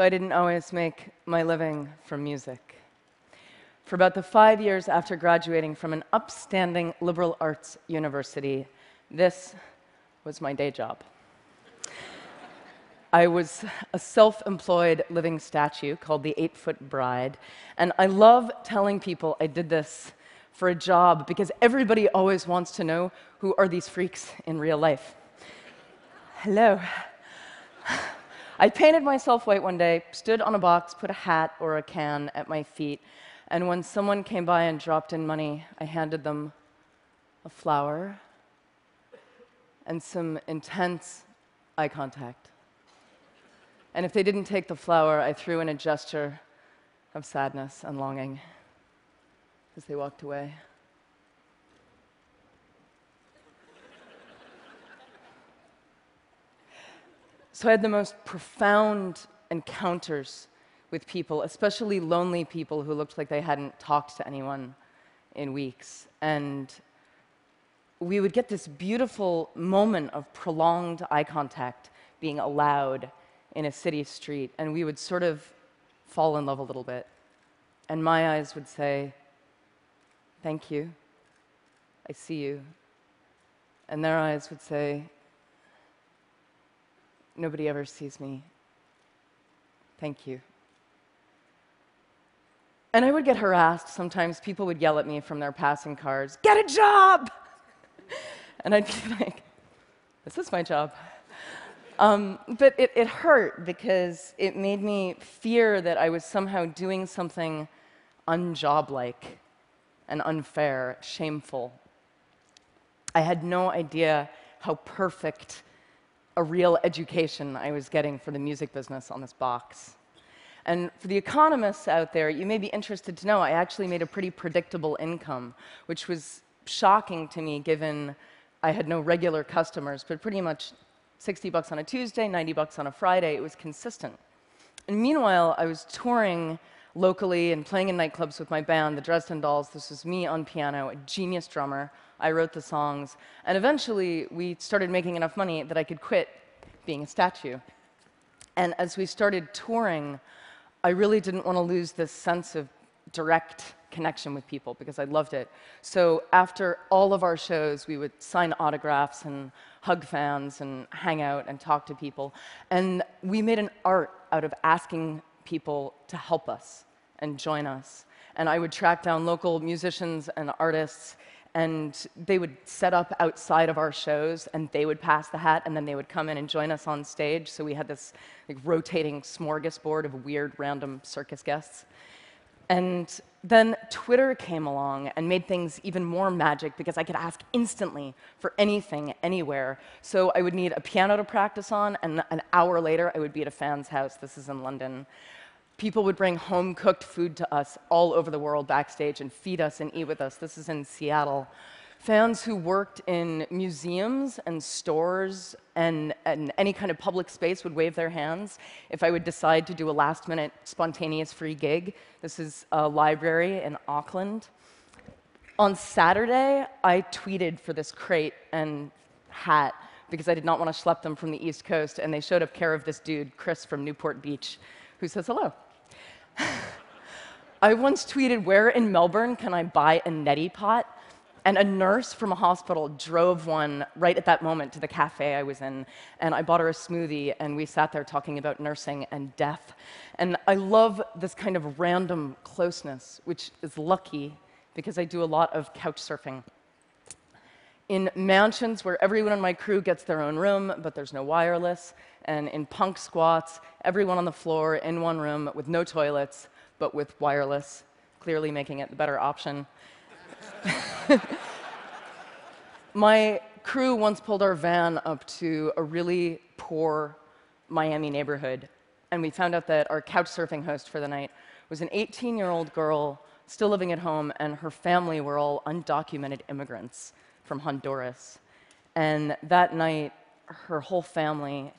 So I didn't always make my living from music. For about the five years after graduating from an upstanding liberal arts university, this was my day job. I was a self employed living statue called the Eight Foot Bride, and I love telling people I did this for a job because everybody always wants to know who are these freaks in real life. Hello. I painted myself white one day, stood on a box, put a hat or a can at my feet, and when someone came by and dropped in money, I handed them a flower and some intense eye contact. And if they didn't take the flower, I threw in a gesture of sadness and longing as they walked away. So I had the most profound encounters with people, especially lonely people who looked like they hadn't talked to anyone in weeks. And we would get this beautiful moment of prolonged eye contact being allowed in a city street, and we would sort of fall in love a little bit. And my eyes would say, Thank you. I see you. And their eyes would say, Nobody ever sees me. Thank you. And I would get harassed. Sometimes people would yell at me from their passing cars, Get a job! and I'd be like, This is my job. Um, but it, it hurt because it made me fear that I was somehow doing something unjob-like and unfair, shameful. I had no idea how perfect a real education I was getting for the music business on this box. And for the economists out there, you may be interested to know I actually made a pretty predictable income, which was shocking to me given I had no regular customers, but pretty much 60 bucks on a Tuesday, 90 bucks on a Friday, it was consistent. And meanwhile, I was touring locally and playing in nightclubs with my band, the Dresden Dolls. This was me on piano, a genius drummer. I wrote the songs. And eventually, we started making enough money that I could quit being a statue. And as we started touring, I really didn't want to lose this sense of direct connection with people because I loved it. So after all of our shows, we would sign autographs and hug fans and hang out and talk to people. And we made an art out of asking people to help us and join us. And I would track down local musicians and artists and they would set up outside of our shows and they would pass the hat and then they would come in and join us on stage. So we had this like rotating smorgasbord of weird random circus guests. And then twitter came along and made things even more magic because i could ask instantly for anything anywhere. So i would need a piano to practice on and an hour later i would be at a fan's house. This is in london people would bring home cooked food to us all over the world backstage and feed us and eat with us. This is in Seattle. Fans who worked in museums and stores and, and, any kind of public space would wave their hands if I would decide to do a last minute spontaneous free gig. This is a library in Auckland. On Saturday, I tweeted for this crate and hat because I did not want to schlep them from the East Coast, and they showed up care of this dude, Chris from Newport Beach, who says hello. I once tweeted, Where in Melbourne can I buy a neti pot? And a nurse from a hospital drove one right at that moment to the cafe I was in. And I bought her a smoothie, and we sat there talking about nursing and death. And I love this kind of random closeness, which is lucky because I do a lot of couch surfing. In mansions where everyone on my crew gets their own room, but there's no wireless, and in punk squats, everyone on the floor in one room with no toilets, but with wireless, clearly making it the better option. My crew once pulled our van up to a really poor Miami neighborhood, and we found out that our couch surfing host for the night was an 18 year old girl still living at home, and her family were all undocumented immigrants from Honduras. And that night, her whole family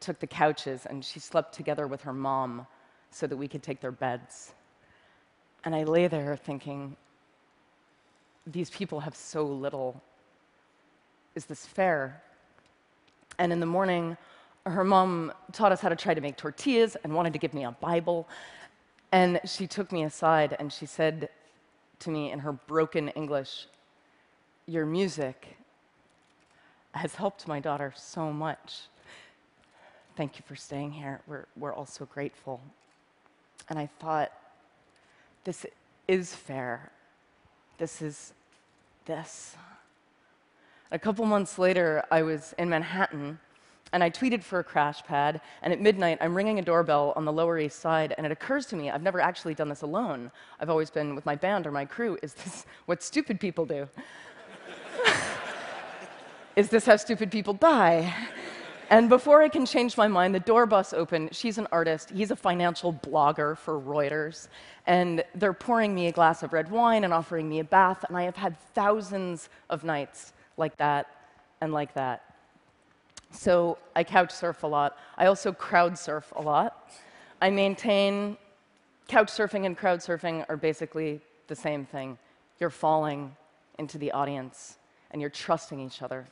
took the couches and she slept together with her mom so that we could take their beds. And I lay there thinking, these people have so little. Is this fair? And in the morning, her mom taught us how to try to make tortillas and wanted to give me a Bible. And she took me aside and she said to me in her broken English, Your music has helped my daughter so much. Thank you for staying here. We're, we're all so grateful. And I thought, this is fair. This is this. A couple months later, I was in Manhattan and I tweeted for a crash pad. And at midnight, I'm ringing a doorbell on the Lower East Side, and it occurs to me I've never actually done this alone. I've always been with my band or my crew. Is this what stupid people do? is this how stupid people die? And before I can change my mind, the door busts open. She's an artist. He's a financial blogger for Reuters. And they're pouring me a glass of red wine and offering me a bath. And I have had thousands of nights like that and like that. So I couch surf a lot. I also crowd surf a lot. I maintain couch surfing and crowd surfing are basically the same thing. You're falling into the audience and you're trusting each other.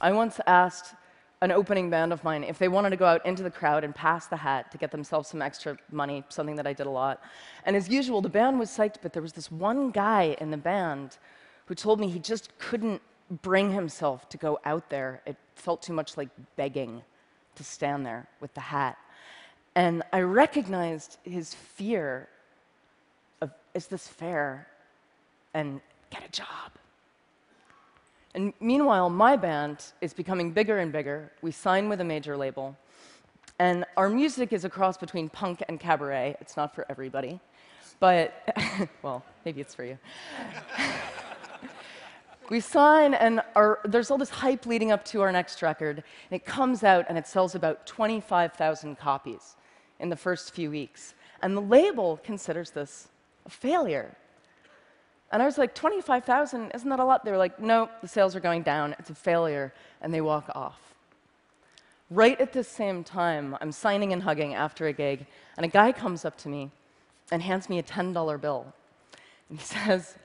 I once asked an opening band of mine if they wanted to go out into the crowd and pass the hat to get themselves some extra money, something that I did a lot. And as usual, the band was psyched, but there was this one guy in the band who told me he just couldn't bring himself to go out there. It felt too much like begging to stand there with the hat. And I recognized his fear of, is this fair? And get a job. And meanwhile, my band is becoming bigger and bigger. We sign with a major label. And our music is a cross between punk and cabaret. It's not for everybody. But, well, maybe it's for you. we sign, and our, there's all this hype leading up to our next record. And it comes out, and it sells about 25,000 copies in the first few weeks. And the label considers this a failure. And I was like, 25,000, isn't that a lot? They were like, no, the sales are going down. It's a failure. And they walk off. Right at the same time, I'm signing and hugging after a gig, and a guy comes up to me and hands me a $10 bill. And he says,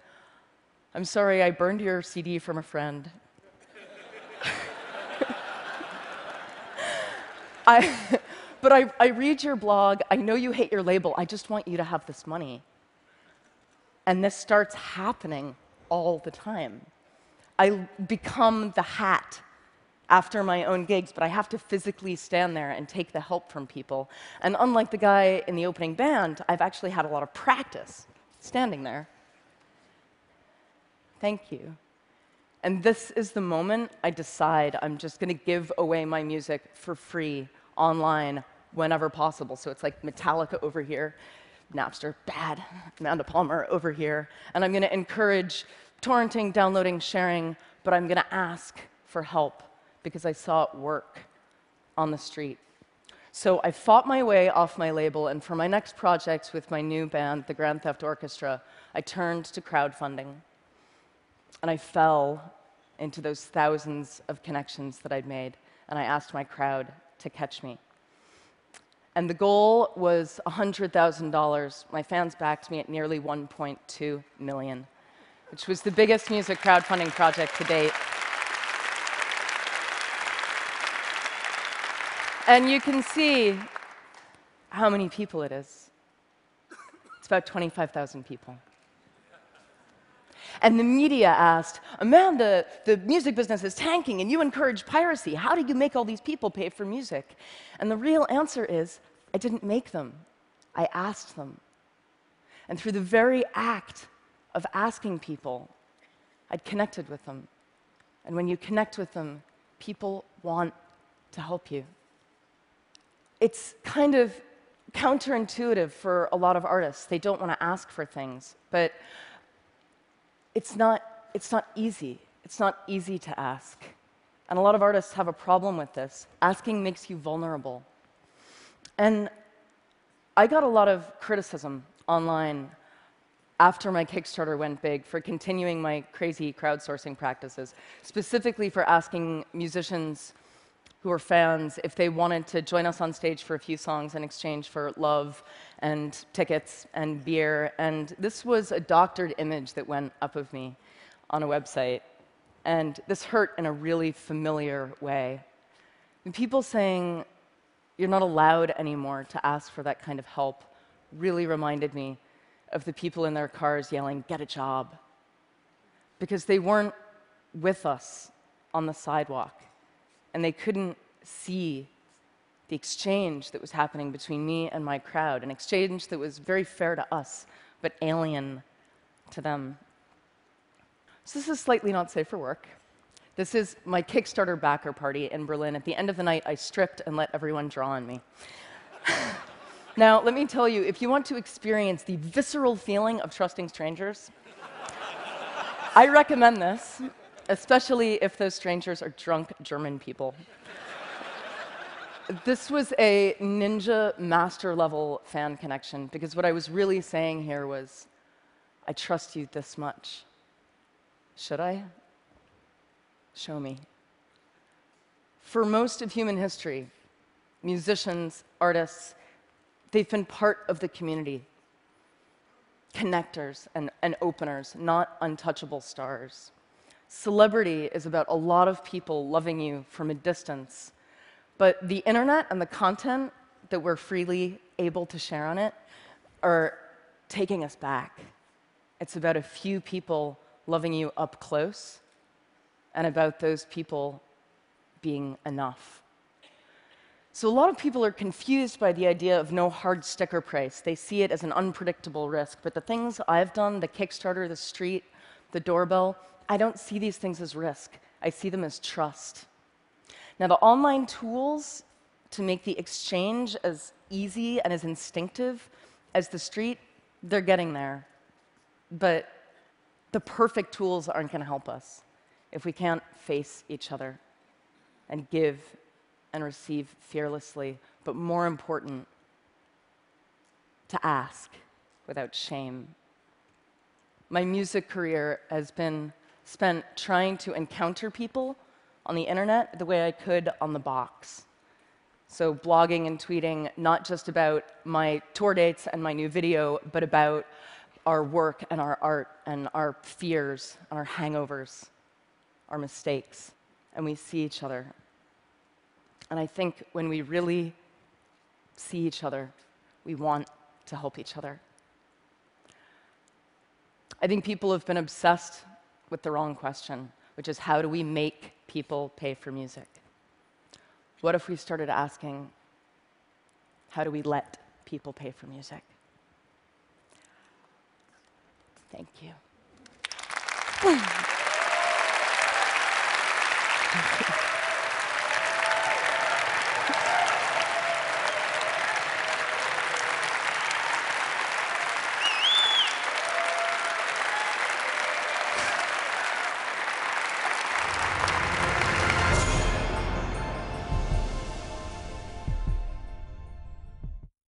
I'm sorry, I burned your CD from a friend. I, but I, I read your blog. I know you hate your label. I just want you to have this money. And this starts happening all the time. I become the hat after my own gigs, but I have to physically stand there and take the help from people. And unlike the guy in the opening band, I've actually had a lot of practice standing there. Thank you. And this is the moment I decide I'm just going to give away my music for free online whenever possible. So it's like Metallica over here, Napster, bad. Amanda Palmer over here. And I'm going to encourage torrenting, downloading, sharing, but I'm going to ask for help because I saw it work on the street. So I fought my way off my label, and for my next project with my new band, the Grand Theft Orchestra, I turned to crowdfunding. And I fell into those thousands of connections that I'd made, and I asked my crowd to catch me. And the goal was $100,000. My fans backed me at nearly 1.2 million, which was the biggest music crowdfunding project to date. And you can see how many people it is. It's about 25,000 people. And the media asked, Amanda, the music business is tanking and you encourage piracy. How do you make all these people pay for music? And the real answer is, I didn't make them. I asked them. And through the very act of asking people, I'd connected with them. And when you connect with them, people want to help you. It's kind of counterintuitive for a lot of artists. They don't want to ask for things. But it's not, it's not easy. It's not easy to ask. And a lot of artists have a problem with this. Asking makes you vulnerable. And I got a lot of criticism online after my Kickstarter went big for continuing my crazy crowdsourcing practices, specifically for asking musicians who were fans if they wanted to join us on stage for a few songs in exchange for love and tickets and beer. And this was a doctored image that went up of me on a website. And this hurt in a really familiar way. And people saying you're not allowed anymore to ask for that kind of help really reminded me of the people in their cars yelling, Get a job. Because they weren't with us on the sidewalk and they couldn't see the exchange that was happening between me and my crowd, an exchange that was very fair to us, but alien to them. So, this is slightly not safe for work. This is my Kickstarter backer party in Berlin. At the end of the night, I stripped and let everyone draw on me. now, let me tell you if you want to experience the visceral feeling of trusting strangers, I recommend this, especially if those strangers are drunk German people. This was a ninja master level fan connection because what I was really saying here was, I trust you this much. Should I? Show me. For most of human history, musicians, artists, they've been part of the community, connectors and, and openers, not untouchable stars. Celebrity is about a lot of people loving you from a distance, but the internet and the content that we're freely able to share on it are taking us back. It's about a few people loving you up close and about those people being enough. So, a lot of people are confused by the idea of no hard sticker price. They see it as an unpredictable risk. But the things I've done, the Kickstarter, the street, the doorbell, I don't see these things as risk. I see them as trust. Now, the online tools to make the exchange as easy and as instinctive as the street, they're getting there. But the perfect tools aren't going to help us if we can't face each other and give and receive fearlessly, but more important, to ask without shame. My music career has been spent trying to encounter people on the internet the way I could on the box. So, blogging and tweeting not just about my tour dates and my new video, but about our work and our art and our fears and our hangovers, our mistakes, and we see each other. And I think when we really see each other, we want to help each other. I think people have been obsessed with the wrong question, which is how do we make people pay for music? What if we started asking, how do we let people pay for music? Thank you.